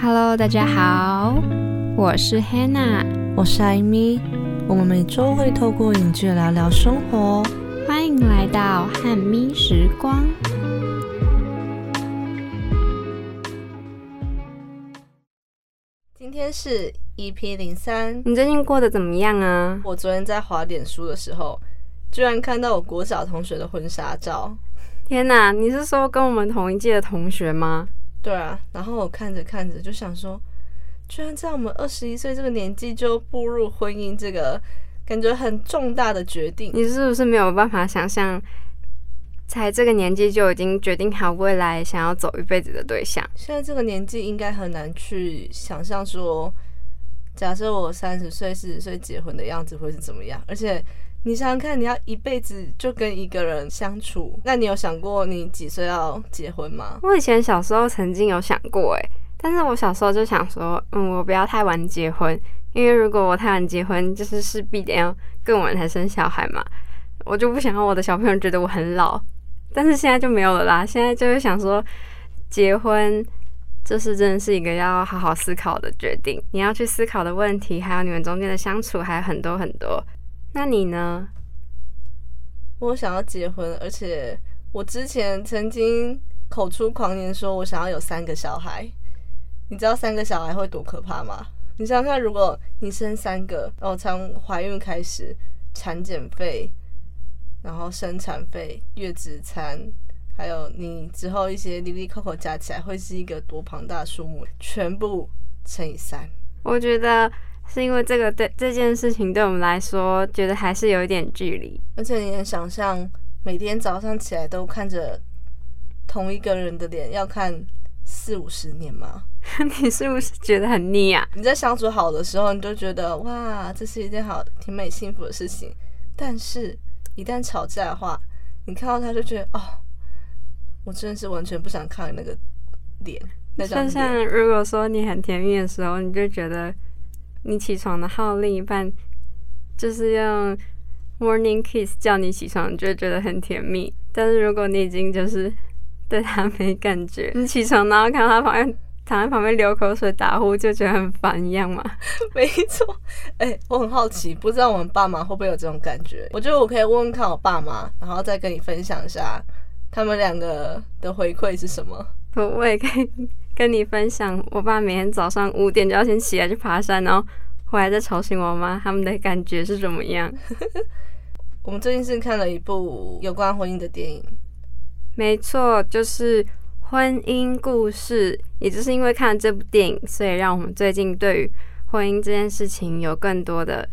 Hello，大家好，我是 Hannah，我是艾米。我们每周会透过影剧聊聊生活，欢迎来到汉咪时光。今天是 EP 零三，你最近过得怎么样啊？我昨天在滑点书的时候，居然看到我国小同学的婚纱照。天哪，你是说跟我们同一届的同学吗？对啊，然后我看着看着就想说，居然在我们二十一岁这个年纪就步入婚姻，这个感觉很重大的决定。你是不是没有办法想象，才这个年纪就已经决定好未来想要走一辈子的对象？现在这个年纪应该很难去想象说，假设我三十岁、四十岁结婚的样子会是怎么样，而且。你想想看，你要一辈子就跟一个人相处，那你有想过你几岁要结婚吗？我以前小时候曾经有想过，诶，但是我小时候就想说，嗯，我不要太晚结婚，因为如果我太晚结婚，就是势必得要更晚才生小孩嘛，我就不想让我的小朋友觉得我很老。但是现在就没有了啦，现在就是想说，结婚这是真的是一个要好好思考的决定，你要去思考的问题，还有你们中间的相处，还有很多很多。那你呢？我想要结婚，而且我之前曾经口出狂言说，我想要有三个小孩。你知道三个小孩会多可怕吗？你想想看，如果你生三个，然后从怀孕开始，产检费，然后生产费、月子餐，还有你之后一些零零扣扣加起来，会是一个多庞大数目？全部乘以三，我觉得。是因为这个对这件事情对我们来说，觉得还是有一点距离。而且你能想象，每天早上起来都看着同一个人的脸，要看四五十年吗？你是不是觉得很腻啊？你在相处好的时候，你就觉得哇，这是一件好挺美幸福的事情。但是，一旦吵架的话，你看到他就觉得哦，我真的是完全不想看那个脸。就像如果说你很甜蜜的时候，你就觉得。你起床的号，另一半就是用 morning kiss 叫你起床，就觉得很甜蜜。但是如果你已经就是对他没感觉，你起床然后看到他旁边躺在旁边流口水打呼，就觉得很烦一样嘛？没错。哎，我很好奇，不知道我们爸妈会不会有这种感觉？我觉得我可以问问看我爸妈，然后再跟你分享一下他们两个的回馈是什么。我我也可以。跟你分享，我爸每天早上五点就要先起来去爬山，然后回来再吵醒我妈，他们的感觉是怎么样？我们最近是看了一部有关婚姻的电影，没错，就是《婚姻故事》。也就是因为看了这部电影，所以让我们最近对于婚姻这件事情有更多的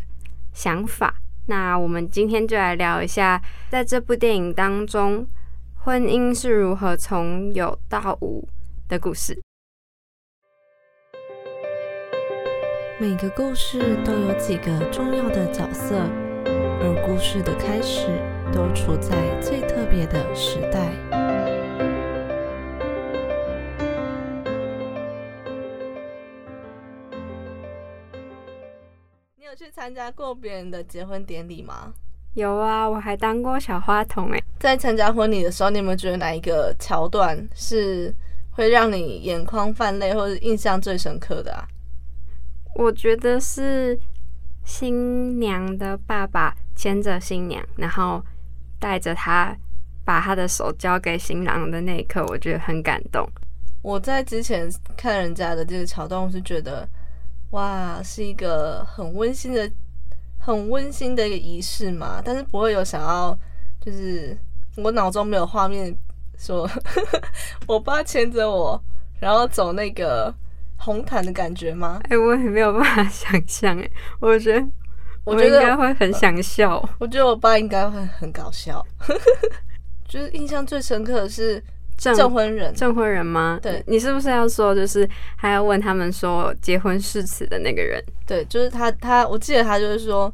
想法。那我们今天就来聊一下，在这部电影当中，婚姻是如何从有到无的故事。每个故事都有几个重要的角色，而故事的开始都处在最特别的时代。你有去参加过别人的结婚典礼吗？有啊，我还当过小花童诶。在参加婚礼的时候，你有没有觉得哪一个桥段是会让你眼眶泛泪，或者印象最深刻的啊？我觉得是新娘的爸爸牵着新娘，然后带着她把她的手交给新郎的那一刻，我觉得很感动。我在之前看人家的这个桥段，我是觉得哇，是一个很温馨的、很温馨的一个仪式嘛。但是不会有想要，就是我脑中没有画面说 我爸牵着我，然后走那个。红毯的感觉吗？哎，我也没有办法想象哎，我觉得我觉得应该会很想笑。我觉得我爸应该会很搞笑。就是印象最深刻的是证婚人，证婚人吗？对，你是不是要说就是还要问他们说结婚誓词的那个人？对，就是他，他我记得他就是说，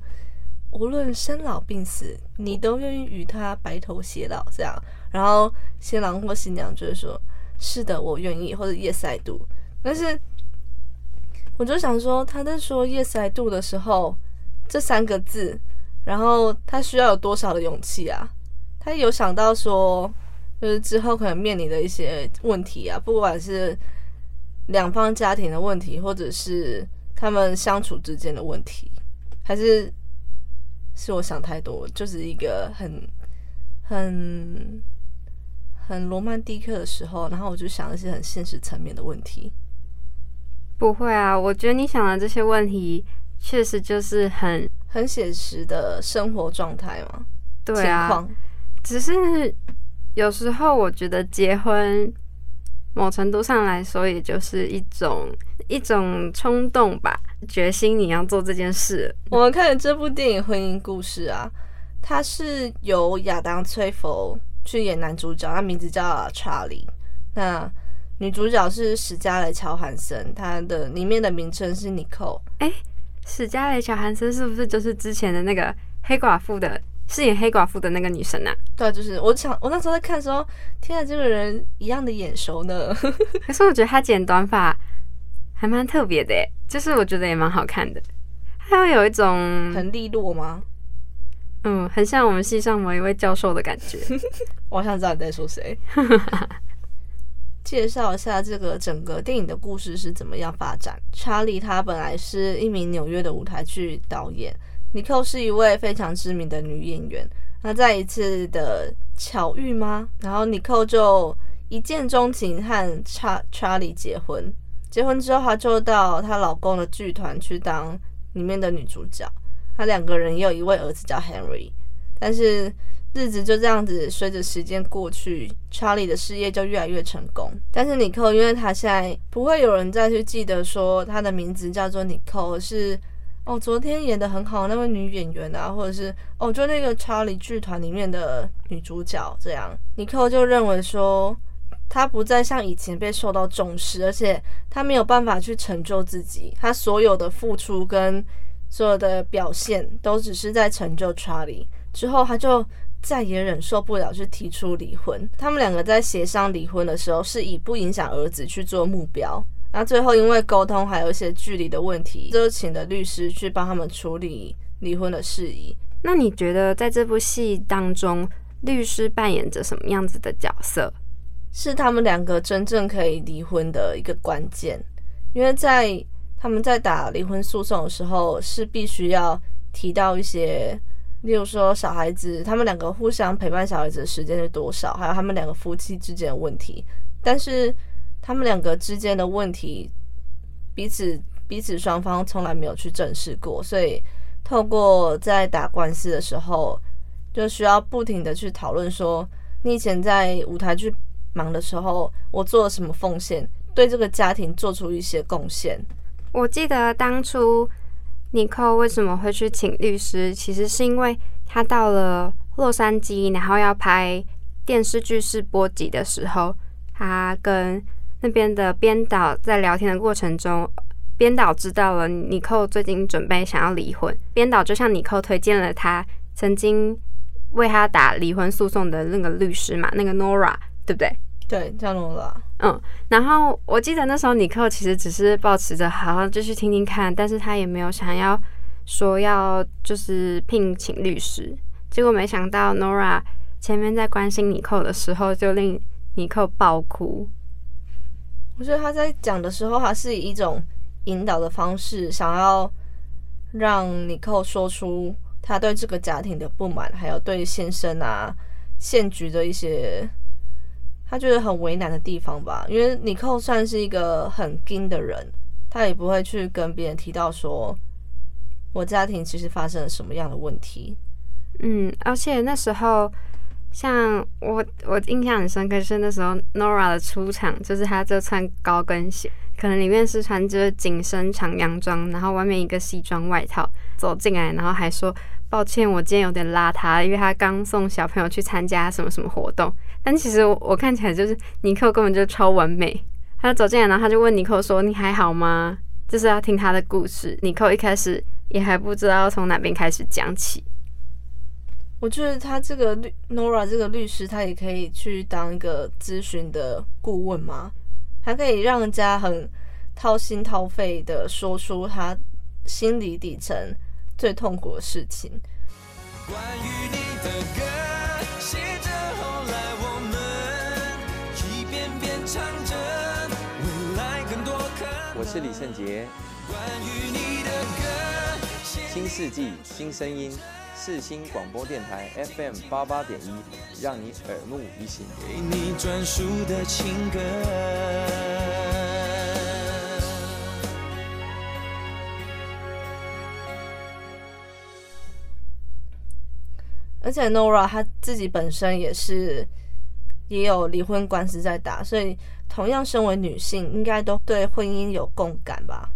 无论生老病死，你都愿意与他白头偕老这样。然后新郎或新娘就是说，是的，我愿意，或者 Yes I do。但是我就想说，他在说 “yes I do” 的时候，这三个字，然后他需要有多少的勇气啊？他有想到说，就是之后可能面临的一些问题啊，不管是两方家庭的问题，或者是他们相处之间的问题，还是是我想太多，就是一个很很很罗曼蒂克的时候，然后我就想一些很现实层面的问题。不会啊，我觉得你想的这些问题确实就是很很写实的生活状态嘛。对啊，只是有时候我觉得结婚。某程度上来说，也就是一种一种冲动吧，决心你要做这件事。我们看的这部电影《婚姻故事》啊，它是由亚当·崔佛去演男主角，他名字叫查理。那女主角是史嘉蕾·乔韩森，她的里面的名称是 Nicole。哎，史嘉蕾·乔韩森是不是就是之前的那个黑寡妇的？饰演黑寡妇的那个女生啊，对，就是我想，我那时候在看的时候，天啊，这个人一样的眼熟呢。可是我觉得她剪短发还蛮特别的，就是我觉得也蛮好看的。她会有一种很利落吗？嗯，很像我们系上某一位教授的感觉。我好像知道你在说谁。介绍一下这个整个电影的故事是怎么样发展。查理他本来是一名纽约的舞台剧导演。尼寇是一位非常知名的女演员。那在一次的巧遇吗？然后尼寇就一见钟情和查查理结婚。结婚之后，她就到她老公的剧团去当里面的女主角。她两个人也有一位儿子叫 Henry。但是日子就这样子随着时间过去，查理的事业就越来越成功。但是尼克，因为他现在不会有人再去记得说他的名字叫做尼克，是。哦，昨天演的很好那位女演员啊，或者是哦，就那个查理剧团里面的女主角，这样，尼克就认为说，她不再像以前被受到重视，而且她没有办法去成就自己，她所有的付出跟所有的表现都只是在成就查理。之后，他就再也忍受不了，就提出离婚。他们两个在协商离婚的时候，是以不影响儿子去做目标。那最后因为沟通还有一些距离的问题，就请的律师去帮他们处理离婚的事宜。那你觉得在这部戏当中，律师扮演着什么样子的角色？是他们两个真正可以离婚的一个关键。因为在他们在打离婚诉讼的时候，是必须要提到一些，例如说小孩子，他们两个互相陪伴小孩子的时间是多少，还有他们两个夫妻之间的问题。但是他们两个之间的问题，彼此彼此双方从来没有去正视过，所以透过在打官司的时候，就需要不停的去讨论说，你以前在舞台剧忙的时候，我做了什么奉献，对这个家庭做出一些贡献。我记得当初尼克为什么会去请律师，其实是因为他到了洛杉矶，然后要拍电视剧是播集的时候，他跟那边的编导在聊天的过程中，编导知道了尼寇最近准备想要离婚，编导就向尼寇推荐了他曾经为他打离婚诉讼的那个律师嘛，那个 Nora，对不对？对，叫 Nora。嗯，然后我记得那时候尼克其实只是保持着好好继续听听看，但是他也没有想要说要就是聘请律师，结果没想到 Nora 前面在关心尼克的时候，就令尼克爆哭。我觉得他在讲的时候，他是以一种引导的方式，想要让尼克说出他对这个家庭的不满，还有对先生啊现局的一些他觉得很为难的地方吧。因为尼寇算是一个很硬的人，他也不会去跟别人提到说我家庭其实发生了什么样的问题。嗯，而且那时候。像我，我印象很深刻是那时候 Nora 的出场，就是她就穿高跟鞋，可能里面是穿着紧身长洋装，然后外面一个西装外套走进来，然后还说抱歉，我今天有点邋遢，因为他刚送小朋友去参加什么什么活动。但其实我看起来就是尼克根本就超完美。他走进来，然后他就问尼克说：“你还好吗？”就是要听他的故事。尼克一开始也还不知道要从哪边开始讲起。我觉得他这个律 Nora 这个律师，他也可以去当一个咨询的顾问吗？还可以让人家很掏心掏肺的说出他心理底层最痛苦的事情。关于你的歌，是李圣杰。新世纪新声音，世新广播电台 FM 八八点一，让你耳目一新。给你专属的情歌。而且 Nora 她自己本身也是也有离婚官司在打，所以同样身为女性，应该都对婚姻有共感吧。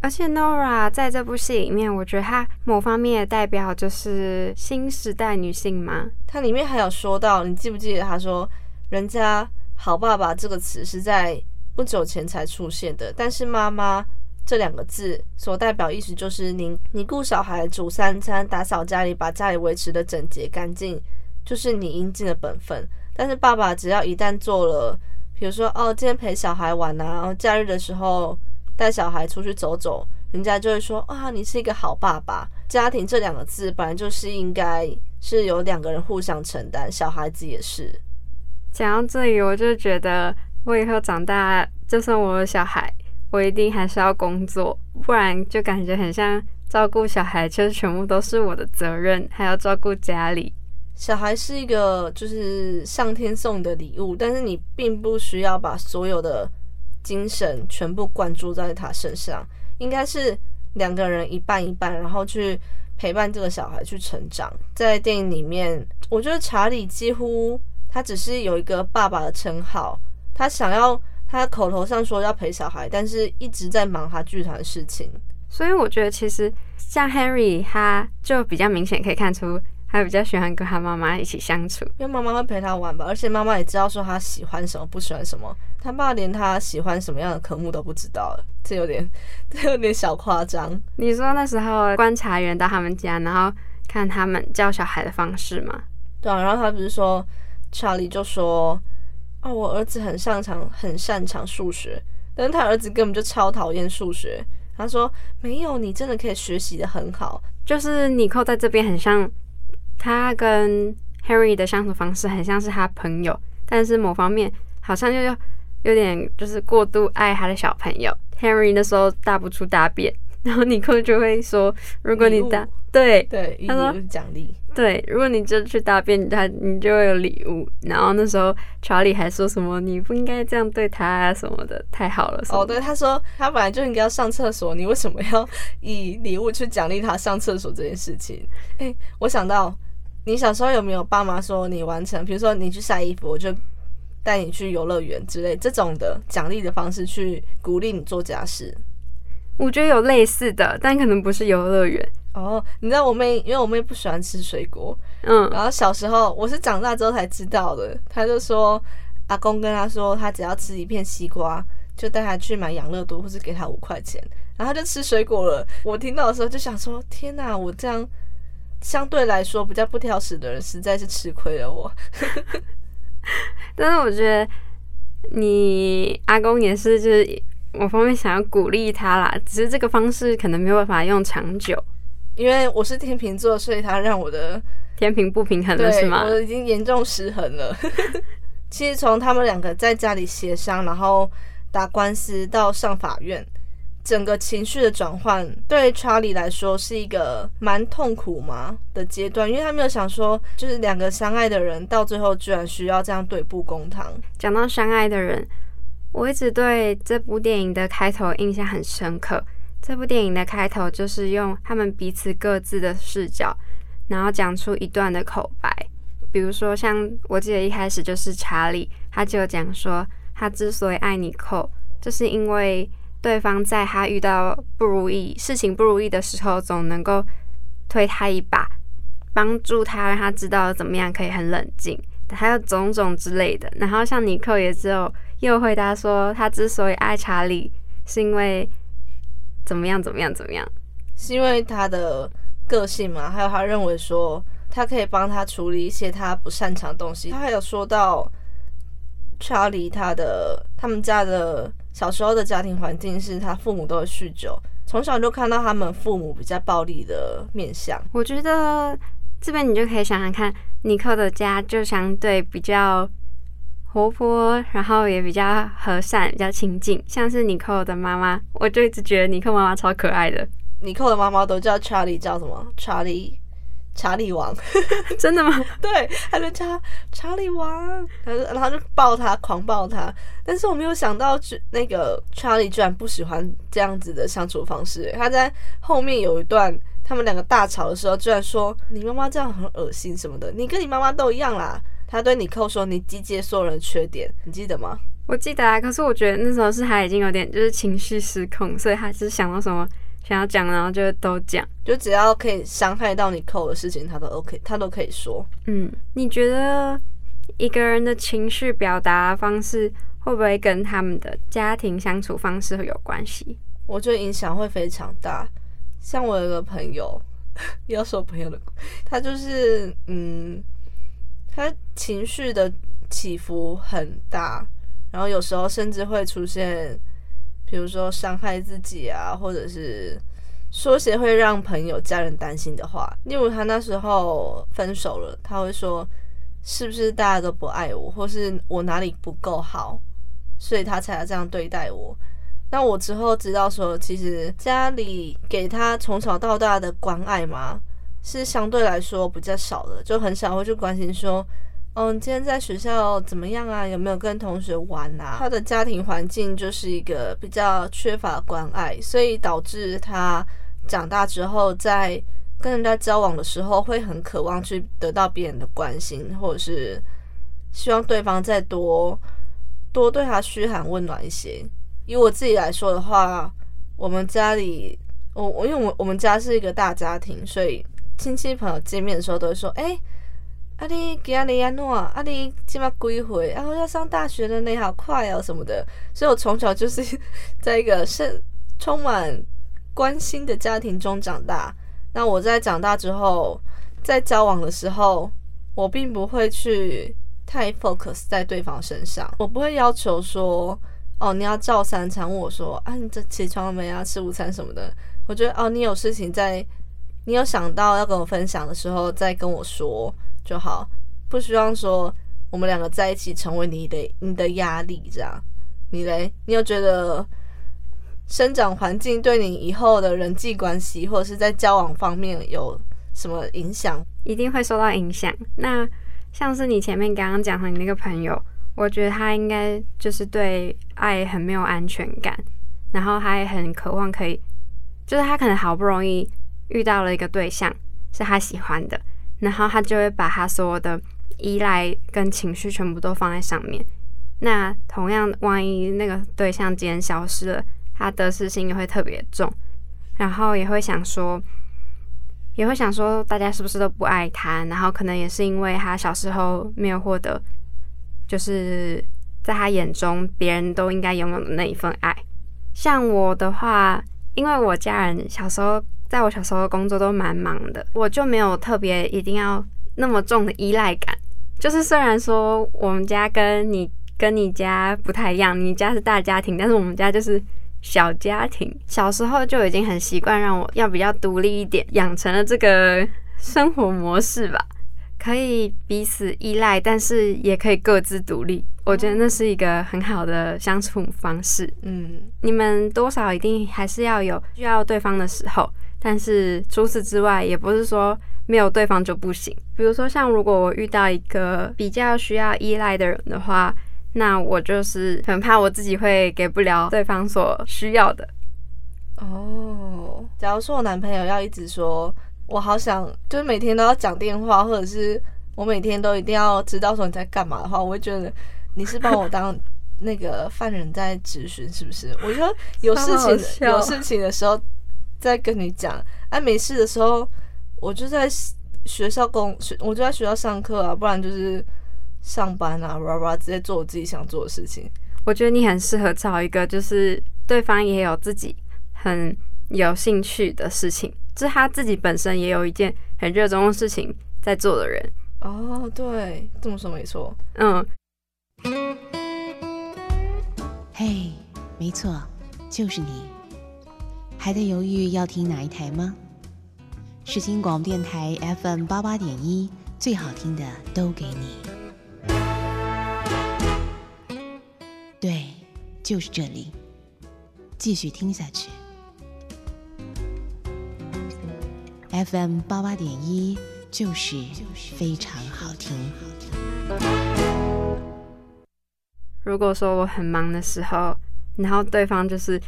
而且 Nora 在这部戏里面，我觉得她某方面的代表就是新时代女性嘛。它里面还有说到，你记不记得她说，人家“好爸爸”这个词是在不久前才出现的，但是妈妈。这两个字所代表意思就是你你顾小孩、煮三餐、打扫家里、把家里维持的整洁干净，就是你应尽的本分。但是爸爸只要一旦做了，比如说哦，今天陪小孩玩啊，然后假日的时候带小孩出去走走，人家就会说啊，你是一个好爸爸。家庭这两个字本来就是应该是有两个人互相承担，小孩子也是。讲到这里，我就觉得我以后长大，就算我有小孩。我一定还是要工作，不然就感觉很像照顾小孩，其实全部都是我的责任，还要照顾家里。小孩是一个就是上天送的礼物，但是你并不需要把所有的精神全部灌注在他身上，应该是两个人一半一半，然后去陪伴这个小孩去成长。在电影里面，我觉得查理几乎他只是有一个爸爸的称号，他想要。他口头上说要陪小孩，但是一直在忙他剧团的事情，所以我觉得其实像 Henry，他就比较明显可以看出他比较喜欢跟他妈妈一起相处，因为妈妈会陪他玩吧，而且妈妈也知道说他喜欢什么，不喜欢什么。他爸连他喜欢什么样的科目都不知道，这有点 这有点小夸张。你说那时候观察员到他们家，然后看他们教小孩的方式吗？对啊，然后他不是说 Charlie 就说。哦，我儿子很擅长很擅长数学，但是他儿子根本就超讨厌数学。他说：“没有，你真的可以学习的很好。”就是尼寇在这边很像他跟 Harry 的相处方式，很像是他朋友，但是某方面好像又有点就是过度爱他的小朋友。Harry 那时候大不出大便，然后尼克就会说：“如果你大。”对对，他说奖励。对，如果你真去大便，他你就会有礼物。然后那时候查理还说什么你不应该这样对他啊什么的，太好了。哦，对，他说他本来就应该要上厕所，你为什么要以礼物去奖励他上厕所这件事情？哎，我想到你小时候有没有爸妈说你完成，比如说你去晒衣服，我就带你去游乐园之类这种的奖励的方式去鼓励你做家事？我觉得有类似的，但可能不是游乐园。哦，你知道我妹，因为我妹不喜欢吃水果，嗯，然后小时候我是长大之后才知道的。她就说，阿公跟她说，他只要吃一片西瓜，就带她去买养乐多，或是给她五块钱，然后就吃水果了。我听到的时候就想说，天哪，我这样相对来说比较不挑食的人，实在是吃亏了我。但是我觉得你阿公也是，就是我方面想要鼓励他啦，只是这个方式可能没有办法用长久。因为我是天秤座，所以他让我的天平不平衡了，是吗？我已经严重失衡了。其实从他们两个在家里协商，然后打官司到上法院，整个情绪的转换，对查理来说是一个蛮痛苦嘛的阶段，因为他没有想说，就是两个相爱的人到最后居然需要这样对簿公堂。讲到相爱的人，我一直对这部电影的开头印象很深刻。这部电影的开头就是用他们彼此各自的视角，然后讲出一段的口白。比如说，像我记得一开始就是查理，他就讲说，他之所以爱你寇，就是因为对方在他遇到不如意、事情不如意的时候，总能够推他一把，帮助他，让他知道怎么样可以很冷静，还有种种之类的。然后像尼克也只有又回答说，他之所以爱查理，是因为。怎么样？怎么样？怎么样？是因为他的个性嘛？还有他认为说，他可以帮他处理一些他不擅长的东西。他还有说到，查理他的他们家的小时候的家庭环境是他父母都会酗酒，从小就看到他们父母比较暴力的面相。我觉得这边你就可以想想看，尼克的家就相对比较活泼，然后也比较和善，比较亲近。像是尼克的妈妈，我就一直觉得尼克妈妈超可爱的。尼克的妈妈都叫查理，叫什么？查理，查理王。真的吗？对，他就叫查理王，然后然后就抱他，狂抱他。但是我没有想到，那个查理居然不喜欢这样子的相处方式。他在后面有一段。他们两个大吵的时候，居然说你妈妈这样很恶心什么的，你跟你妈妈都一样啦。他对你扣说你集结所有人的缺点，你记得吗？我记得啊，可是我觉得那时候是他已经有点就是情绪失控，所以他是想到什么想要讲，然后就都讲，就只要可以伤害到你扣的事情，他都 OK，他都可以说。嗯，你觉得一个人的情绪表达方式会不会跟他们的家庭相处方式会有关系？我觉得影响会非常大。像我有个朋友，要说朋友的，他就是嗯，他情绪的起伏很大，然后有时候甚至会出现，比如说伤害自己啊，或者是说些会让朋友、家人担心的话。例如他那时候分手了，他会说：“是不是大家都不爱我，或是我哪里不够好，所以他才要这样对待我？”那我之后知道说，其实家里给他从小到大的关爱嘛，是相对来说比较少的，就很少会去关心说，嗯，今天在学校怎么样啊？有没有跟同学玩啊？他的家庭环境就是一个比较缺乏关爱，所以导致他长大之后在跟人家交往的时候，会很渴望去得到别人的关心，或者是希望对方再多多对他嘘寒问暖一些。以我自己来说的话，我们家里，我我因为我我们家是一个大家庭，所以亲戚朋友见面的时候都会说：“哎，阿弟给阿里安诺，阿弟今晚归回，然后要上大学了，你好快哦什么的。”所以，我从小就是 在一个是充满关心的家庭中长大。那我在长大之后，在交往的时候，我并不会去太 focus 在对方身上，我不会要求说。哦，你要照三餐我说啊，你这起床了没啊？吃午餐什么的？我觉得哦，你有事情在，你有想到要跟我分享的时候再跟我说就好，不希望说我们两个在一起成为你的你的压力这样。你嘞？你有觉得生长环境对你以后的人际关系或者是在交往方面有什么影响？一定会受到影响。那像是你前面刚刚讲的你那个朋友。我觉得他应该就是对爱很没有安全感，然后他也很渴望可以，就是他可能好不容易遇到了一个对象是他喜欢的，然后他就会把他所有的依赖跟情绪全部都放在上面。那同样，万一那个对象今天消失了，他得失心也会特别重，然后也会想说，也会想说大家是不是都不爱他？然后可能也是因为他小时候没有获得。就是在他眼中，别人都应该拥有的那一份爱。像我的话，因为我家人小时候，在我小时候工作都蛮忙的，我就没有特别一定要那么重的依赖感。就是虽然说我们家跟你跟你家不太一样，你家是大家庭，但是我们家就是小家庭。小时候就已经很习惯让我要比较独立一点，养成了这个生活模式吧。可以彼此依赖，但是也可以各自独立。我觉得那是一个很好的相处方式。嗯，你们多少一定还是要有需要对方的时候，但是除此之外，也不是说没有对方就不行。比如说，像如果我遇到一个比较需要依赖的人的话，那我就是很怕我自己会给不了对方所需要的。哦，假如说我男朋友要一直说。我好想，就是每天都要讲电话，或者是我每天都一定要知道说你在干嘛的话，我会觉得你是把我当那个犯人在质询，是不是？我觉得有事情 有事情的时候再跟你讲，哎，没事的时候我就在学校工学，我就在学校上课啊，不然就是上班啊，哇哇，直接做我自己想做的事情。我觉得你很适合找一个，就是对方也有自己很有兴趣的事情。就是他自己本身也有一件很热衷的事情在做的人哦，对，这么说没错，嗯。嘿，没错，就是你，还在犹豫要听哪一台吗？世新广播电台 FM 八八点一，最好听的都给你。就是这里，继续听下去。FM 八八点一就是非常好听。如果说我很忙的时候，然后对方就是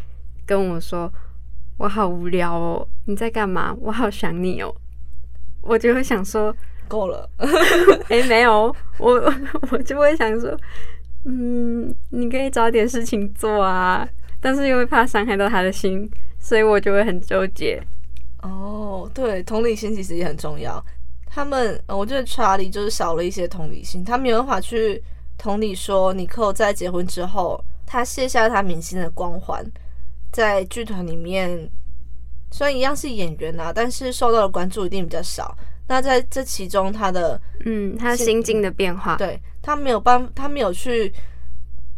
跟我说我好无聊哦，你在干嘛？我好想你哦，我就会想说，够了，哎、没有，我 我就会想说，嗯，你可以找点事情做啊，但是又会怕伤害到他的心，所以我就会很纠结。哦，对，同理心其实也很重要。他们，我觉得查理就是少了一些同理心，他没有办法去同理说尼克在结婚之后，他卸下他明星的光环，在剧团里面虽然一样是演员啊，但是受到的关注一定比较少。那在这其中，他的嗯，他心境的变化，对他没有办，他没有去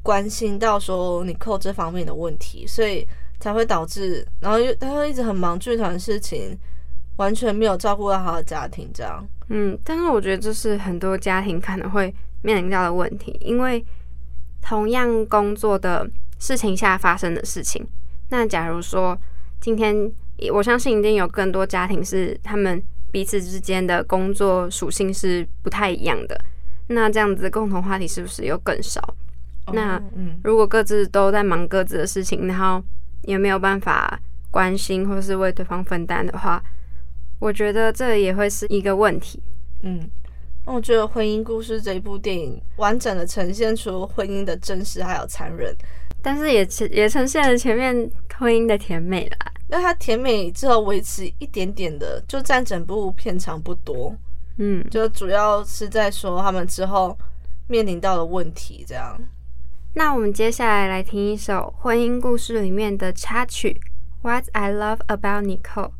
关心到说你扣这方面的问题，所以才会导致，然后又他会一直很忙剧团的事情，完全没有照顾到他的家庭，这样。嗯，但是我觉得这是很多家庭可能会面临到的问题，因为同样工作的事情下发生的事情，那假如说今天，我相信一定有更多家庭是他们彼此之间的工作属性是不太一样的，那这样子共同话题是不是又更少？那哦嗯，如果各自都在忙各自的事情，然后也没有办法关心或是为对方分担的话，我觉得这也会是一个问题。嗯，那我觉得《婚姻故事》这一部电影完整的呈现出婚姻的真实还有残忍。但是也也呈现了前面婚姻的甜美啦。那它甜美之后维持一点点的，就占整部片长不多，嗯，就主要是在说他们之后面临到的问题，这样。那我们接下来来听一首婚姻故事里面的插曲《What I Love About Nicole》。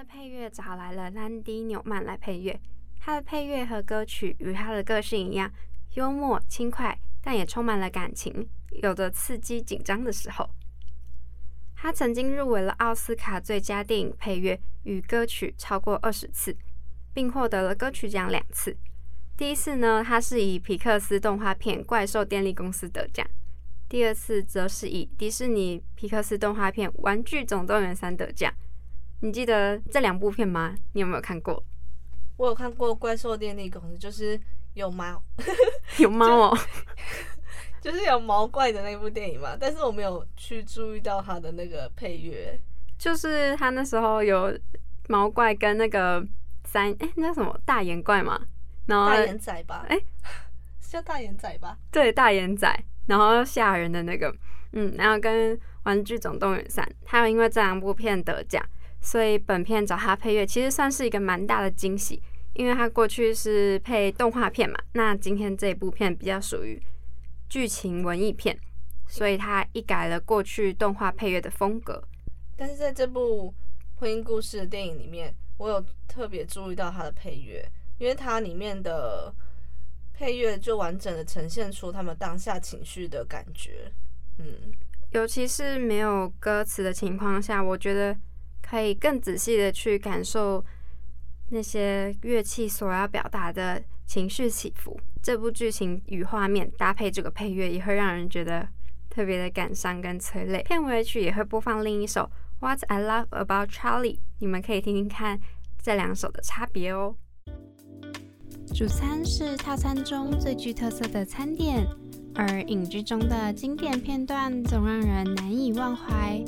的配乐找来了兰迪·纽曼来配乐，他的配乐和歌曲与他的个性一样，幽默轻快，但也充满了感情，有着刺激紧张的时候。他曾经入围了奥斯卡最佳电影配乐与歌曲超过二十次，并获得了歌曲奖两次。第一次呢，他是以皮克斯动画片《怪兽电力公司》得奖；第二次则是以迪士尼皮克斯动画片《玩具总动员三》得奖。你记得这两部片吗？你有没有看过？我有看过《怪兽电力公司》，就是有猫，有猫哦，就是有毛怪的那部电影嘛。但是我没有去注意到它的那个配乐，就是他那时候有毛怪跟那个三哎、那什么大眼怪嘛，然后大眼仔吧？哎是叫大眼仔吧？对大眼仔，然后吓人的那个，嗯，然后跟《玩具总动员三》，他有因为这两部片得奖，所以本片找他配乐其实算是一个蛮大的惊喜，因为他过去是配动画片嘛，那今天这部片比较属于剧情文艺片，所以他一改了过去动画配乐的风格。但是在这部婚姻故事的电影里面，我有特别注意到它的配乐，因为它里面的配乐就完整的呈现出他们当下情绪的感觉。嗯，尤其是没有歌词的情况下，我觉得可以更仔细的去感受那些乐器所要表达的情绪起伏。这部剧情与画面搭配这个配乐，也会让人觉得特别的感伤跟催泪。片尾曲也会播放另一首《What I Love About Charlie》，你们可以听听看这两首的差别哦。主餐是套餐中最具特色的餐点，而影剧中的经典片段总让人难以忘怀。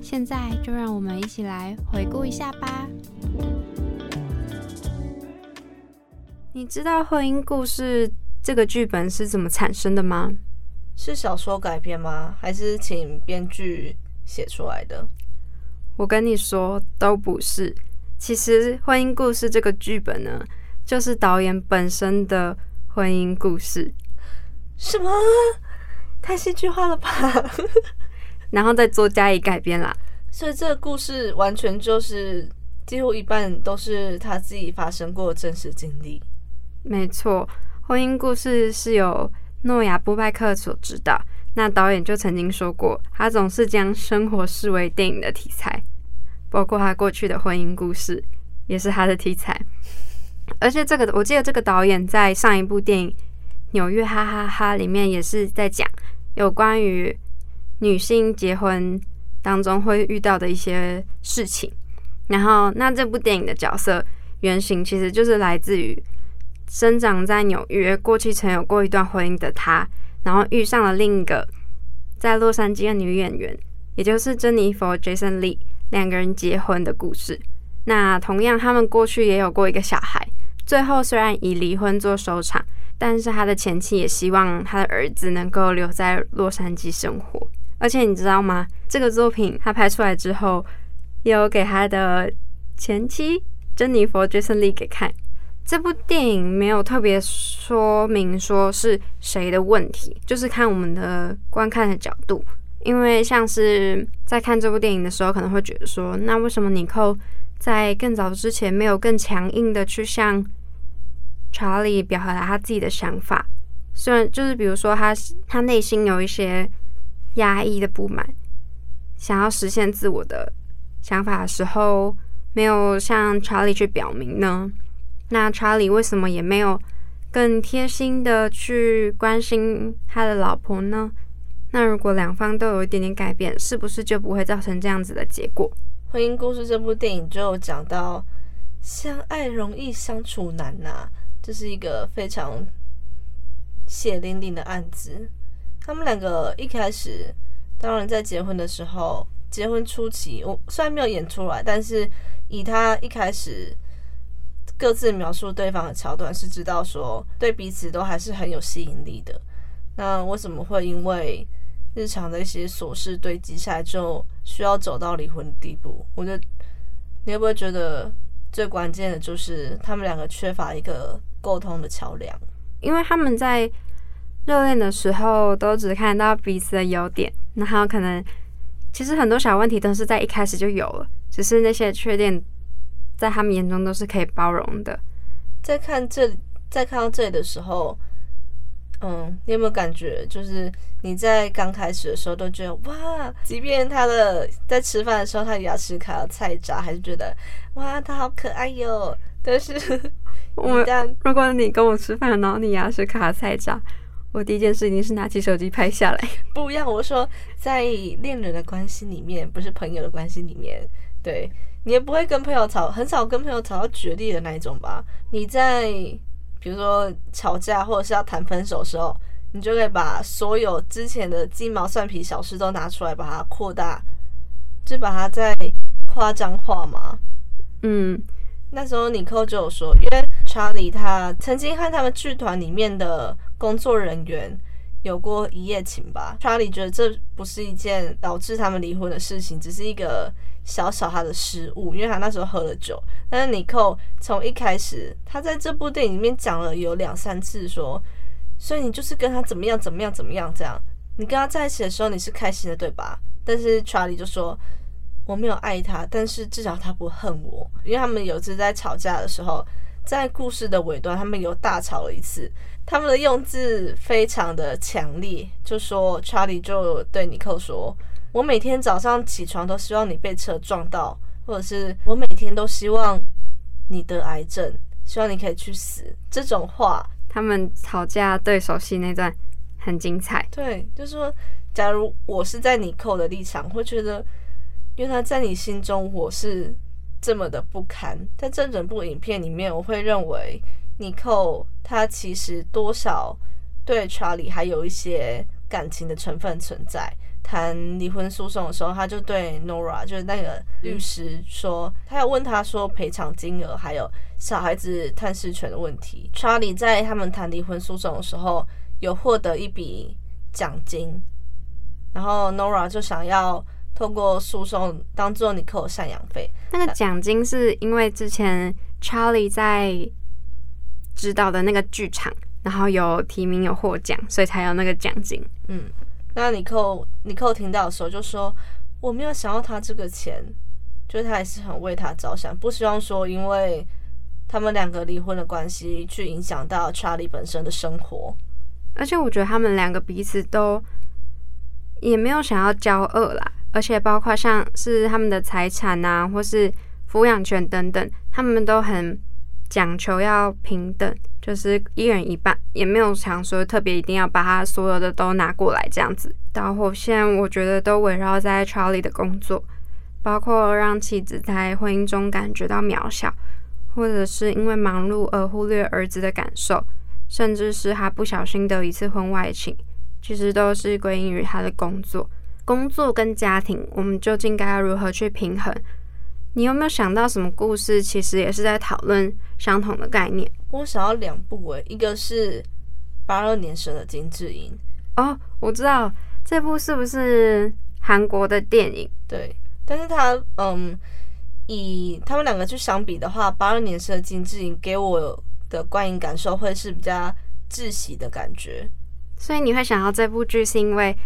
现在就让我们一起来回顾一下吧。你知道《婚姻故事》这个剧本是怎么产生的吗？是小说改编吗？还是请编剧写出来的？我跟你说，都不是。其实《婚姻故事》这个剧本呢，就是导演本身的婚姻故事，什么？太戏剧化了吧！然后再做加以改编啦。所以这个故事完全就是几乎一半都是他自己发生过的真实经历。没错，《婚姻故事》是由诺亚·波拜克所指导。那导演就曾经说过，他总是将生活视为电影的题材，包括他过去的婚姻故事也是他的题材。而且这个，我记得这个导演在上一部电影《纽约哈哈哈》里面也是在讲有关于女性结婚当中会遇到的一些事情。然后，那这部电影的角色原型其实就是来自于生长在纽约、过去曾有过一段婚姻的他，然后遇上了另一个在洛杉矶的女演员，也就是珍妮佛·杰森·利，两个人结婚的故事。那同样，他们过去也有过一个小孩，最后虽然以离婚做收场，但是他的前妻也希望他的儿子能够留在洛杉矶生活。而且你知道吗？这个作品他拍出来之后，也有给他的前妻珍妮佛·杰森·利给看。这部电影没有特别说明说是谁的问题，就是看我们的观看的角度。因为像是在看这部电影的时候，可能会觉得说，那为什么尼寇在更早之前没有更强硬的去向查理表达他自己的想法？虽然就是比如说他他内心有一些压抑的不满，想要实现自我的想法的时候，没有向查理去表明呢？那查理为什么也没有更贴心的去关心他的老婆呢？那如果两方都有一点点改变，是不是就不会造成这样子的结果？《婚姻故事》这部电影就有讲到，相爱容易相处难呐、这是一个非常血淋淋的案子。他们两个一开始，当然在结婚的时候，结婚初期，我虽然没有演出来，但是以他一开始各自描述对方的桥段，是知道说对彼此都还是很有吸引力的。那为什么会因为日常的一些琐事堆积下来，就需要走到离婚的地步？我觉得你会不会觉得最关键的就是他们两个缺乏一个沟通的桥梁？因为他们在热恋的时候都只看到彼此的优点，然后可能其实很多小问题都是在一开始就有了，只是那些缺点在他们眼中都是可以包容的。在看这里，在看到这里的时候，嗯，你有没有感觉，就是你在刚开始的时候都觉得哇，即便他的在吃饭的时候，他的牙齿卡了菜渣，还是觉得哇，他好可爱哟。但是，我一旦如果你跟我吃饭，然后你牙齿卡菜渣，我第一件事一定是拿起手机拍下来。不一样，我说在恋人的关系里面，不是朋友的关系里面，对你也不会跟朋友吵，很少跟朋友吵到决裂的那一种吧？你在比如说吵架或者是要谈分手的时候，你就可以把所有之前的鸡毛蒜皮小事都拿出来，把它扩大，就把它再夸张化嘛。嗯，那时候你扣就有说，因为查理他曾经和他们剧团里面的工作人员有过一夜情吧。查理觉得这不是一件导致他们离婚的事情，只是一个小小他的失误，因为他那时候喝了酒。但是尼寇从一开始，他在这部电影里面讲了有两三次说，所以你就是跟他怎么样怎么样怎么样这样，你跟他在一起的时候你是开心的对吧？但是查理就说。我没有爱他，但是至少他不恨我，因为他们有一次在吵架的时候，在故事的尾端，他们有大吵了一次。他们的用字非常的强烈，就说查理就对尼克说：“我每天早上起床都希望你被车撞到，或者是我每天都希望你得癌症，希望你可以去死。”这种话，他们吵架对手戏那段很精彩。对，就是说，假如我是在尼寇的立场，会觉得。因为他在你心中我是这么的不堪，在这整部影片里面，我会认为尼寇他其实多少对查理还有一些感情的成分存在。谈离婚诉讼的时候，他就对 Nora 就是那个律师说，他要问他说赔偿金额还有小孩子探视权的问题。查理在他们谈离婚诉讼的时候有获得一笔奖金，然后 Nora 就想要。透过诉讼当做你扣赡养费，那个奖金是因为之前 Charlie 在指导的那个剧场，然后有提名有获奖，所以才有那个奖金。嗯，那你扣你扣听到的时候就说我没有想要他这个钱，就是他还是很为他着想，不希望说因为他们两个离婚的关系去影响到 Charlie 本身的生活。而且我觉得他们两个彼此都也没有想要交恶啦。而且包括像是他们的财产啊，或是抚养权等等，他们都很讲求要平等，就是一人一半，也没有想说特别一定要把他所有的都拿过来这样子。导火线我觉得都围绕在 Charlie 的工作，包括让妻子在婚姻中感觉到渺小，或者是因为忙碌而忽略儿子的感受，甚至是他不小心的一次婚外情，其实都是归因于他的工作。工作跟家庭，我们究竟该要如何去平衡？你有没有想到什么故事？其实也是在讨论相同的概念。我想要两部诶，一个是八二年生的金智英哦，我知道这部是不是韩国的电影？对，但是他嗯，以他们两个去相比的话，八二年生的金智英给我的观影感受会是比较窒息的感觉。所以你会想到这部剧是因为？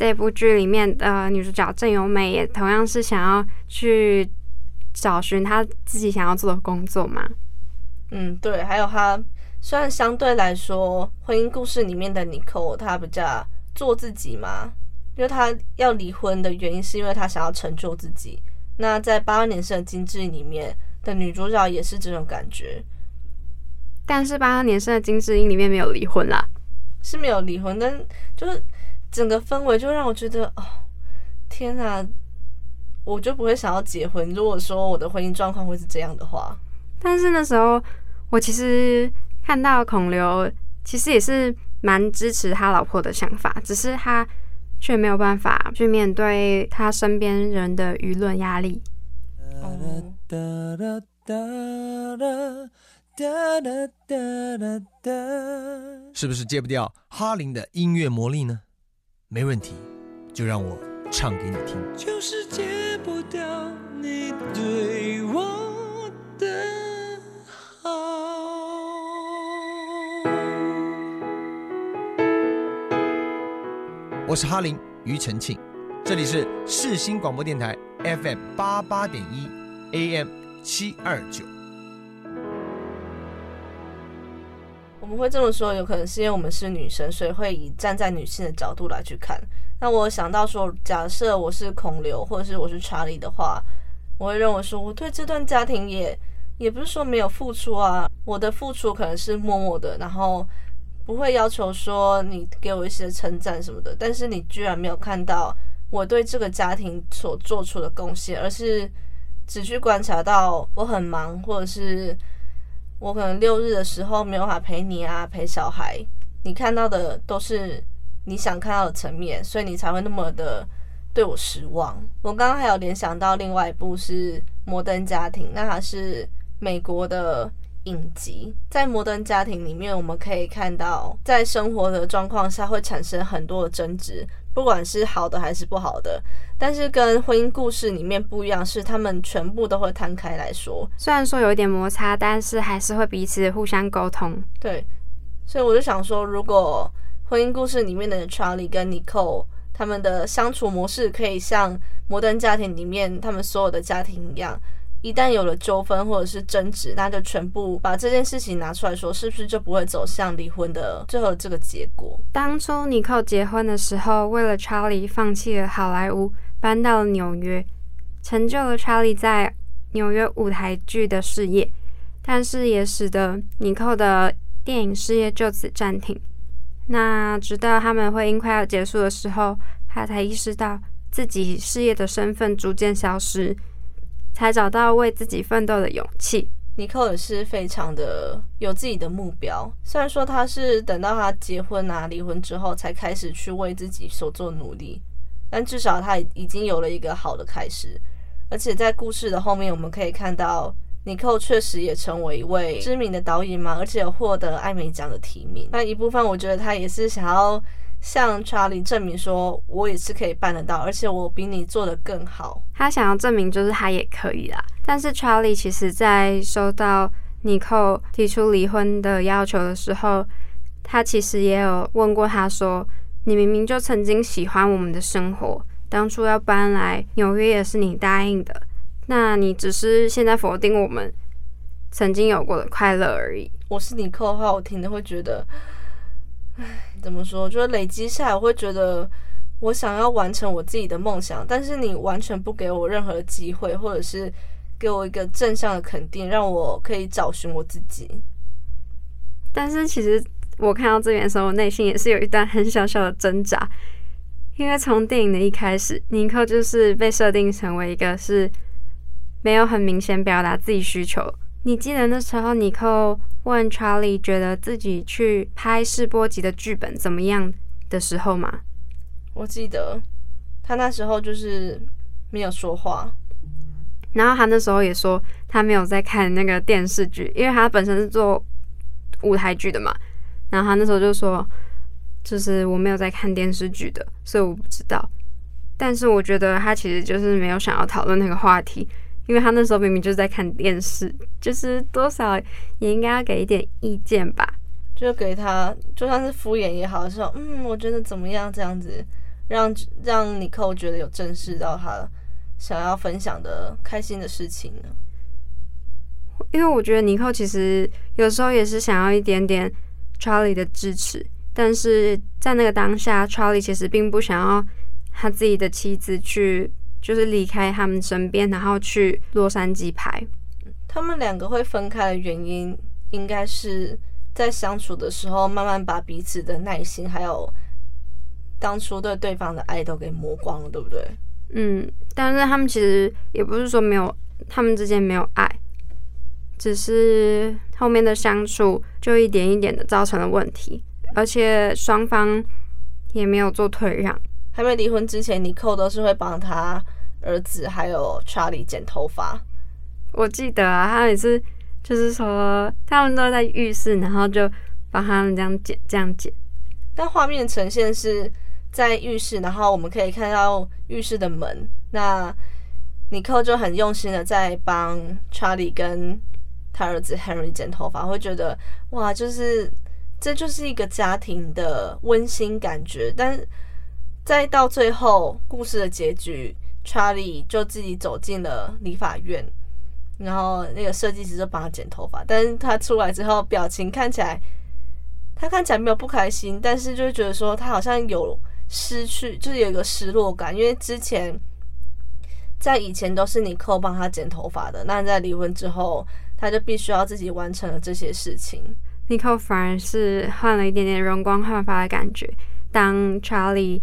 这部剧里面的女主角郑有美也同样是想要去找寻她自己想要做的工作嘛？嗯，对。还有她虽然相对来说，婚姻故事里面的妮蔻她比较做自己嘛，因为她要离婚的原因是因为她想要成就自己。那在八二年生的金智英里面的女主角也是这种感觉，但是八二年生的金智英里面没有离婚啦，是没有离婚，但就是。整个氛围就让我觉得，哦，天哪！我就不会想要结婚。如果说我的婚姻状况会是这样的话，但是那时候我其实看到孔刘，其实也是蛮支持他老婆的想法，只是他却没有办法去面对他身边人的舆论压力。是不是戒不掉哈林的音乐魔力呢？没问题，就让我唱给你听。就是戒不掉你对我的好。我是哈林庾澄庆，这里是世新广播电台 FM 八八点一 AM 七二九。们会这么说，有可能是因为我们是女生，所以会以站在女性的角度来去看。那我想到说，假设我是孔刘，或者是我是查理的话，我会认为说，我对这段家庭也也不是说没有付出啊，我的付出可能是默默的，然后不会要求说你给我一些称赞什么的，但是你居然没有看到我对这个家庭所做出的贡献，而是只去观察到我很忙，或者是我可能六日的时候没有法陪你啊，陪小孩，你看到的都是你想看到的层面，所以你才会那么的对我失望。我刚刚还有联想到另外一部是《摩登家庭》，那它是美国的影集。在《摩登家庭》里面，我们可以看到，在生活的状况下会产生很多的争执，不管是好的还是不好的。但是跟婚姻故事里面不一样，是他们全部都会摊开来说。虽然说有一点摩擦，但是还是会彼此互相沟通。对，所以我就想说，如果婚姻故事里面的 Charlie 跟 Nicole 他们的相处模式可以像摩登家庭里面他们所有的家庭一样，一旦有了纠纷或者是争执，那就全部把这件事情拿出来说，是不是就不会走向离婚的最后这个结果？当初尼寇结婚的时候，为了查理放弃了好莱坞，搬到了纽约，成就了查理在纽约舞台剧的事业，但是也使得尼寇的电影事业就此暂停。那直到他们婚姻快要结束的时候，他才意识到自己事业的身份逐渐消失，才找到为自己奋斗的勇气。尼克也是非常的有自己的目标，虽然说他是等到他结婚啊、离婚之后才开始去为自己所做努力，但至少他已经有了一个好的开始。而且在故事的后面，我们可以看到尼寇确实也成为一位知名的导演嘛，而且获得艾美奖的提名。那一部分我觉得他也是想要向查理证明说，我也是可以办得到，而且我比你做的更好。他想要证明就是他也可以啦。但是查理其实在收到尼寇提出离婚的要求的时候，他其实也有问过他说：“你明明就曾经喜欢我们的生活，当初要搬来纽约也是你答应的，那你只是现在否定我们曾经有过的快乐而已。”我是尼寇的话，我听的会觉得，唉，怎么说？就是累积下来，我会觉得我想要完成我自己的梦想，但是你完全不给我任何机会，或者是给我一个正向的肯定，让我可以找寻我自己。但是其实我看到这边的时候，我内心也是有一段很小小的挣扎，因为从电影的一开始，尼克就是被设定成为一个是没有很明显表达自己需求。你记得那时候尼克问查理觉得自己去拍试播集的剧本怎么样的时候吗？我记得他那时候就是没有说话，然后他那时候也说他没有在看那个电视剧，因为他本身是做舞台剧的嘛。然后他那时候就说，就是我没有在看电视剧的，所以我不知道。但是我觉得他其实就是没有想要讨论那个话题，因为他那时候明明就是在看电视，就是多少也应该要给一点意见吧。就给他就算是敷衍也好，说嗯，我觉得怎么样这样子，让让尼寇觉得有正视到他想要分享的开心的事情呢。因为我觉得尼寇其实有时候也是想要一点点 Charlie 的支持，但是在那个当下，Charlie 其实并不想要他自己的妻子去就是离开他们身边，然后去洛杉矶拍。他们两个会分开的原因，应该是在相处的时候，慢慢把彼此的耐心还有当初对对方的爱都给磨光了，对不对？嗯，但是他们其实也不是说没有，他们之间没有爱，只是后面的相处就一点一点的造成了问题，而且双方也没有做退让。还没离婚之前，尼寇都是会帮他儿子还有 Charlie 剪头发。我记得啊，他也是就是说他们都在浴室，然后就帮他们这样剪，这样剪。但画面呈现是在浴室，然后我们可以看到浴室的门。那尼寇就很用心的在帮 Charlie 跟他儿子 Henry 剪头发，会觉得哇，就是这就是一个家庭的温馨感觉。但再到最后故事的结局，Charlie 就自己走进了理发院，然后那个设计师就帮他剪头发，但是他出来之后表情看起来，他看起来没有不开心，但是就觉得说他好像有失去，就是有一个失落感，因为之前在以前都是你扣帮他剪头发的，那在离婚之后，他就必须要自己完成了这些事情。尼克反而是换了一点点容光焕发的感觉。当查理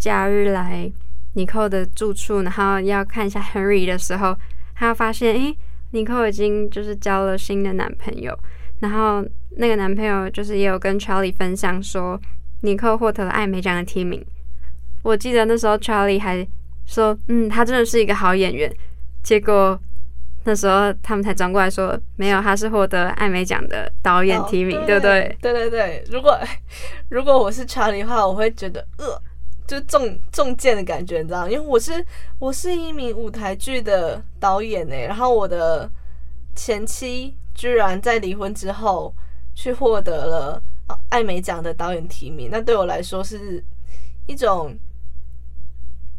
假日来尼克的住处，然后要看一下 Henry 的时候，他发现，诶，尼克已经就是交了新的男朋友，然后那个男朋友就是也有跟查理分享说，尼克获得了艾美奖的提名。我记得那时候查理还说，嗯，他真的是一个好演员。结果那时候他们才转过来说，没有，他是获得艾美奖的导演提名，对不对？对对对，如果如果我是查理的话，我会觉得呃，就中中箭的感觉，你知道？因为我是我是一名舞台剧的导演呢，然后我的前妻居然在离婚之后去获得了呃艾美奖的导演提名，那对我来说是一种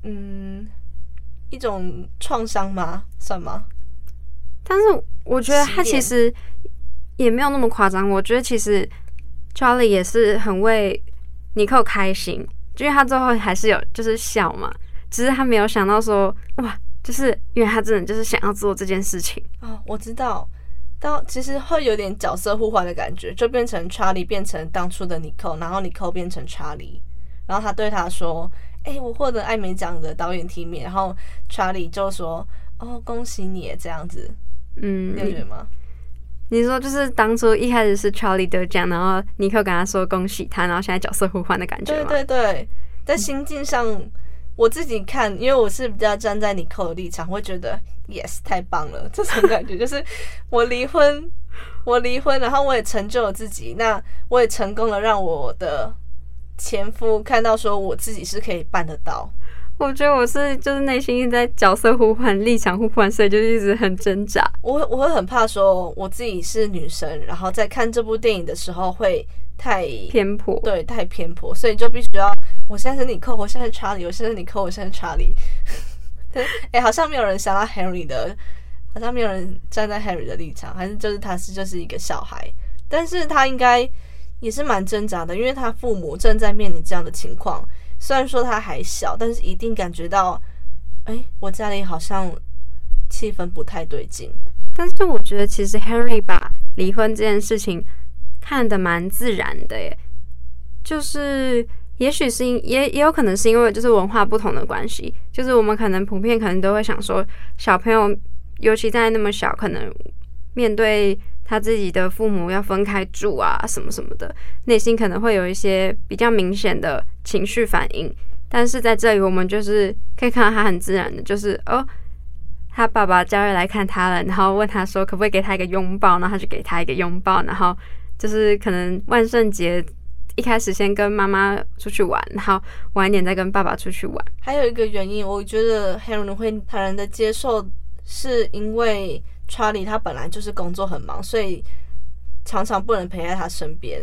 嗯一种创伤吗？算吗？但是我觉得他其实也没有那么夸张。我觉得其实 Charlie 也是很为尼克开心，因为他最后还是有就是笑嘛，只是他没有想到说哇，就是因为他真的就是想要做这件事情。哦，我知道，到其实会有点角色互换的感觉，就变成查理变成当初的尼寇，然后尼寇变成查理，然后他对他说：“哎、我获得艾美奖的导演提名。”然后查理就说：“哦，恭喜你！”这样子，嗯你，有觉得吗？你说就是当初一开始是 Charlie 得奖，然后尼克跟他说恭喜他，然后现在角色互换的感觉对？对对，在心境上，我自己看，因为我是比较站在尼克的立场，会觉得 yes 太棒了，这种感觉就是我离婚，我离婚，然后我也成就了自己，那我也成功了让我的前夫看到说我自己是可以办得到。我觉得我是就是内心一直在角色互换、立场互换，所以就一直很挣扎。我我会很怕说我自己是女生，然后在看这部电影的时候会太偏颇，对，太偏颇，所以就必须要，我现在是你扣，我现在是查理，我现在是你扣，我现在是查理。对，哎、好像没有人想到 Henry 的，好像没有人站在 Henry 的立场，还是就是他是就是一个小孩，但是他应该也是蛮挣扎的，因为他父母正在面临这样的情况。虽然说他还小，但是一定感觉到，哎、我家里好像气氛不太对劲。但是我觉得其实 Henry 把离婚这件事情看得蛮自然的耶，就是也许是因也也有可能是因为就是文化不同的关系，就是我们可能普遍可能都会想说，小朋友尤其在那么小，可能面对他自己的父母要分开住啊什么什么的，内心可能会有一些比较明显的情绪反应。但是在这里，我们就是可以看到他很自然的，就是哦，他爸爸假日来看他了，然后问他说可不可以给他一个拥抱，然后他就给他一个拥抱，然后就是可能万圣节一开始先跟妈妈出去玩，然后晚一点再跟爸爸出去玩。还有一个原因，我觉得 Henry 会坦然的接受，是因为 Charlie 他本来就是工作很忙，所以常常不能陪在他身边。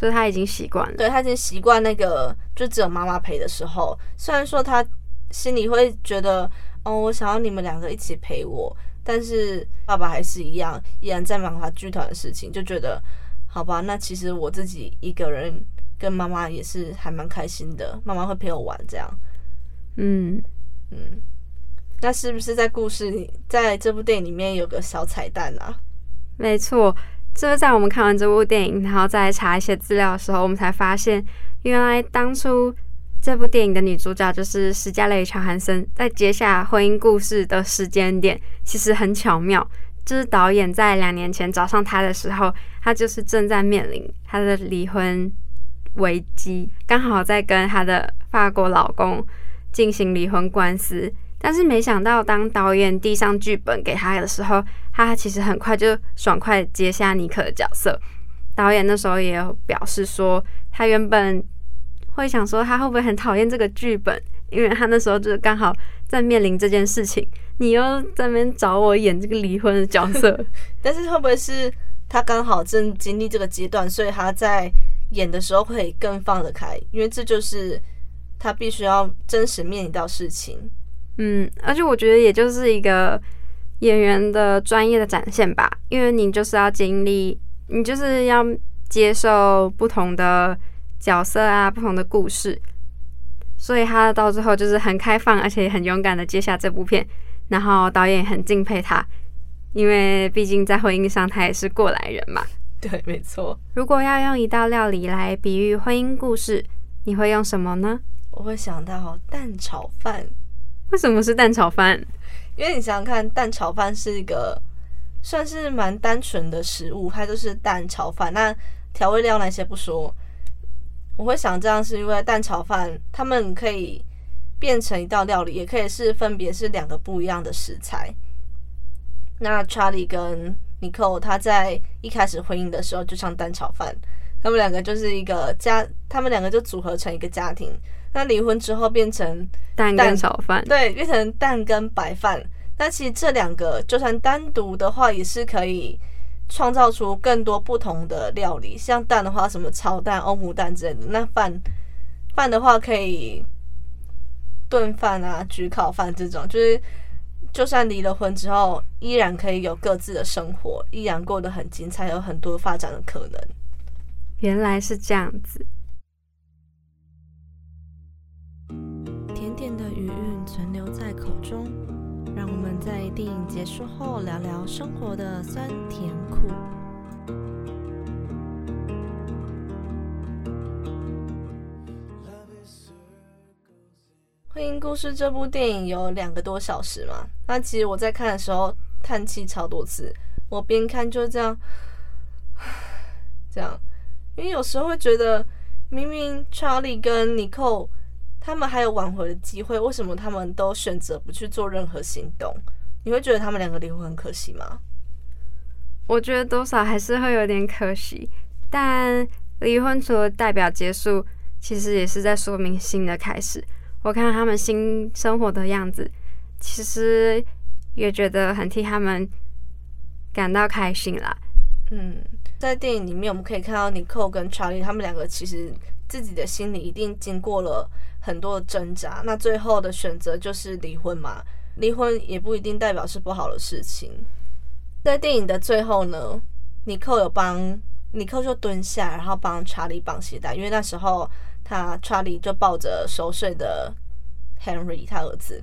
所以他已经习惯了。对他已经习惯那个就只有妈妈陪的时候，虽然说他心里会觉得哦，我想要你们两个一起陪我，但是爸爸还是一样，依然在忙他剧团的事情，就觉得好吧，那其实我自己一个人跟妈妈也是还蛮开心的，妈妈会陪我玩这样。嗯，嗯，那是不是在故事里，在这部电影里面有个小彩蛋啊？没错。就是在我们看完这部电影，然后再查一些资料的时候，我们才发现，原来当初这部电影的女主角就是史嘉蕾·乔韩森，在接下婚姻故事的时间点，其实很巧妙。就是导演在两年前找上她的时候，她就是正在面临她的离婚危机，刚好在跟她的法国老公进行离婚官司。但是没想到，当导演递上剧本给他的时候，他其实很快就爽快接下尼克的角色。导演那时候也有表示说，他原本会想说他会不会很讨厌这个剧本，因为他那时候就是刚好在面临这件事情，你又在那边找我演这个离婚的角色，但是会不会是他刚好正经历这个阶段，所以他在演的时候会更放得开？因为这就是他必须要真实面临到事情。嗯，而且我觉得也就是一个演员的专业的展现吧，因为你就是要经历，你就是要接受不同的角色啊，不同的故事，所以他到最后就是很开放，而且很勇敢的接下这部片，然后导演也很敬佩他，因为毕竟在婚姻上他也是过来人嘛。对，没错。如果要用一道料理来比喻婚姻故事，你会用什么呢？我会想到蛋炒饭，为什么是蛋炒饭？因为你想想看，蛋炒饭是一个算是蛮单纯的食物，它就是蛋炒饭。那调味料那些不说，我会想这样是因为蛋炒饭他们可以变成一道料理，也可以是分别是两个不一样的食材。那 Charlie 跟 Nicole 他在一开始婚姻的时候就像蛋炒饭，他们两个就是一个家，他们两个就组合成一个家庭。那离婚之后变成蛋跟炒饭，对，变成蛋跟白饭。那其实这两个就算单独的话，也是可以创造出更多不同的料理。像蛋的话，什么炒蛋、欧姆蛋之类的。那饭饭的话，可以炖饭啊、焗烤饭这种，就是就算离了婚之后，依然可以有各自的生活，依然过得很精彩，有很多发展的可能。原来是这样子。电影结束后聊聊生活的酸甜苦。婚姻故事这部电影有两个多小时嘛？那其实我在看的时候叹气超多次，我边看就这样，这样，因为有时候会觉得，明明 Charlie 跟 Nicole 他们还有挽回的机会，为什么他们都选择不去做任何行动？你会觉得他们两个离婚很可惜吗？我觉得多少还是会有点可惜，但离婚除了代表结束，其实也是在说明新的开始。我看他们新生活的样子，其实也觉得很替他们感到开心啦。嗯，在电影里面我们可以看到尼寇跟查理他们两个其实自己的心里一定经过了很多的挣扎，那最后的选择就是离婚嘛。离婚也不一定代表是不好的事情。在电影的最后呢，尼克有帮尼克就蹲下，然后帮查理绑鞋带，因为那时候。他查理就抱着熟睡的 Henry，他儿子，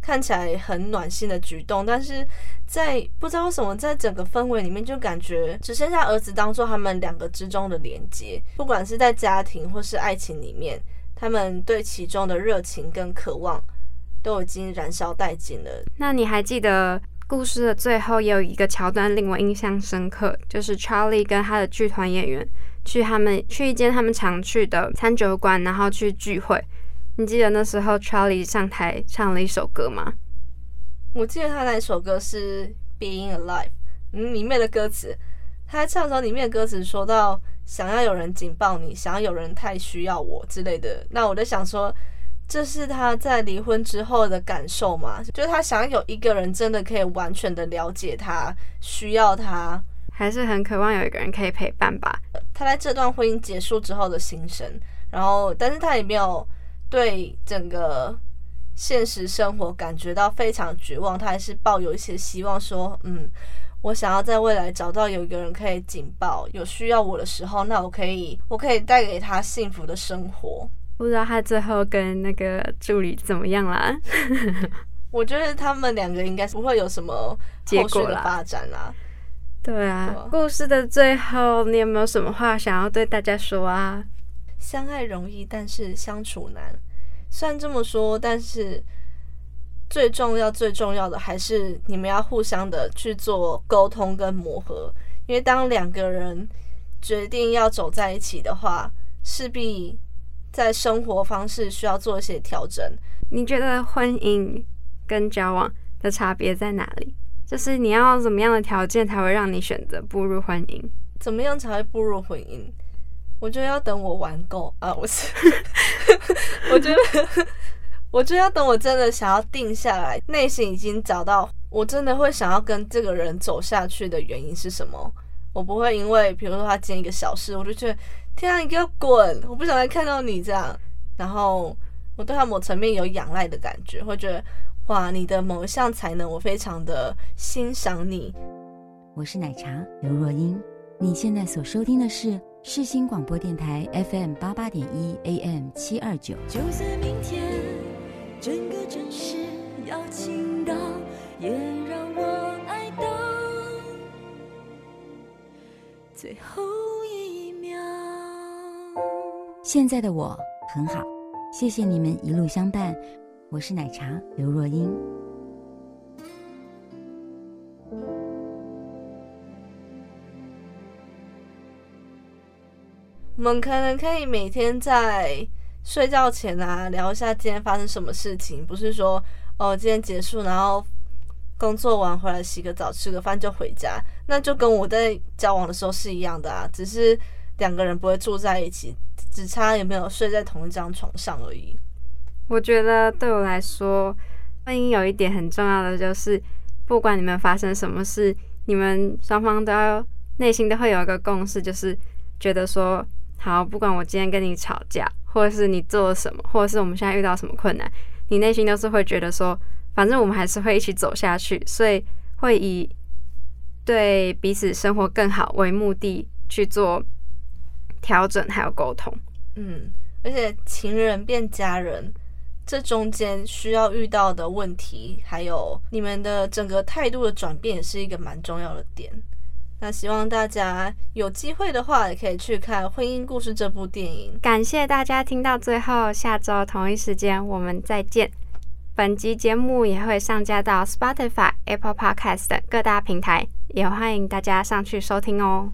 看起来很暖心的举动，但是在不知道为什么，在整个氛围里面就感觉只剩下儿子当做他们两个之中的连接，不管是在家庭或是爱情里面，他们对其中的热情跟渴望都已经燃烧殆尽了。那你还记得故事的最后也有一个桥段令我印象深刻，就是 Charlie 跟他的剧团演员。去他们去一间他们常去的餐酒馆，然后去聚会。你记得那时候 Charlie 上台唱了一首歌吗？我记得他那首歌是《Being Alive》，嗯，里面的歌词，他在唱的时候，里面的歌词说到想要有人紧抱你，想要有人太需要我之类的。那我就想说，这是他在离婚之后的感受吗？就是他想要有一个人真的可以完全的了解他，需要他。还是很渴望有一个人可以陪伴吧。他在这段婚姻结束之后的心声，然后，但是他也没有对整个现实生活感觉到非常绝望，他还是抱有一些希望，说：“嗯，我想要在未来找到有一个人可以紧抱，有需要我的时候，那我可以，我可以带给他幸福的生活。”不知道他最后跟那个助理怎么样啦？我觉得他们两个应该是不会有什么结果的发展啦。对啊，故事的最后，你有没有什么话想要对大家说啊？相爱容易，但是相处难。虽然这么说，但是最重要、最重要的还是你们要互相的去做沟通跟磨合。因为当两个人决定要走在一起的话，势必在生活方式需要做一些调整。你觉得婚姻跟交往的差别在哪里？就是你要怎么样的条件才会让你选择步入婚姻？怎么样才会步入婚姻？我觉得要等我玩够啊！我是，我觉得，我觉得要等我真的想要定下来，内心已经找到我真的会想要跟这个人走下去的原因是什么。我不会因为比如说他见一个小事，我就觉得天啊，你给我滚！我不想再看到你这样。然后我对他某层面有仰赖的感觉，会觉得。哇，你的某一项才能我非常的欣赏你。我是奶茶刘若英，你现在所收听的是世新广播电台 FM 八八点一 AM 七二九。就算明天整个城市要倾倒，也让我爱到最后一秒。现在的我很好，谢谢你们一路相伴。我是奶茶刘若英。我们可能可以每天在睡觉前啊聊一下今天发生什么事情，不是说哦今天结束，然后工作完回来洗个澡、吃个饭就回家，那就跟我在交往的时候是一样的啊，只是两个人不会住在一起，只差有没有睡在同一张床上而已。我觉得对我来说，婚姻有一点很重要的就是，不管你们发生什么事，你们双方都要内心都会有一个共识，就是觉得说，好，不管我今天跟你吵架，或者是你做了什么，或者是我们现在遇到什么困难，你内心都是会觉得说，反正我们还是会一起走下去，所以会以对彼此生活更好为目的去做调整还有沟通。嗯，而且情人变家人，这中间需要遇到的问题，还有你们的整个态度的转变，也是一个蛮重要的点。那希望大家有机会的话，也可以去看《婚姻故事》这部电影。感谢大家听到最后，下周同一时间我们再见。本集节目也会上架到 Spotify、Apple Podcast 等各大平台，也欢迎大家上去收听哦。